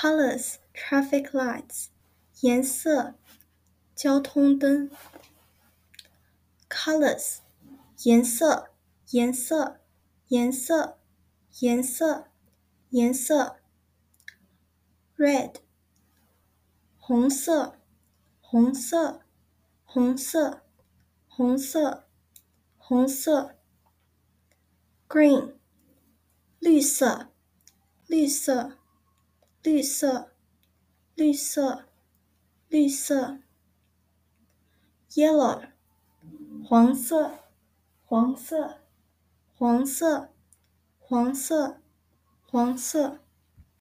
colors traffic lights 颜色交通灯 colors 颜色颜色颜色颜色颜色 red 红色红色红色红色红色 green 绿色绿色绿色绿色绿色。Yellow 黄色黄色黄色黄色黄色。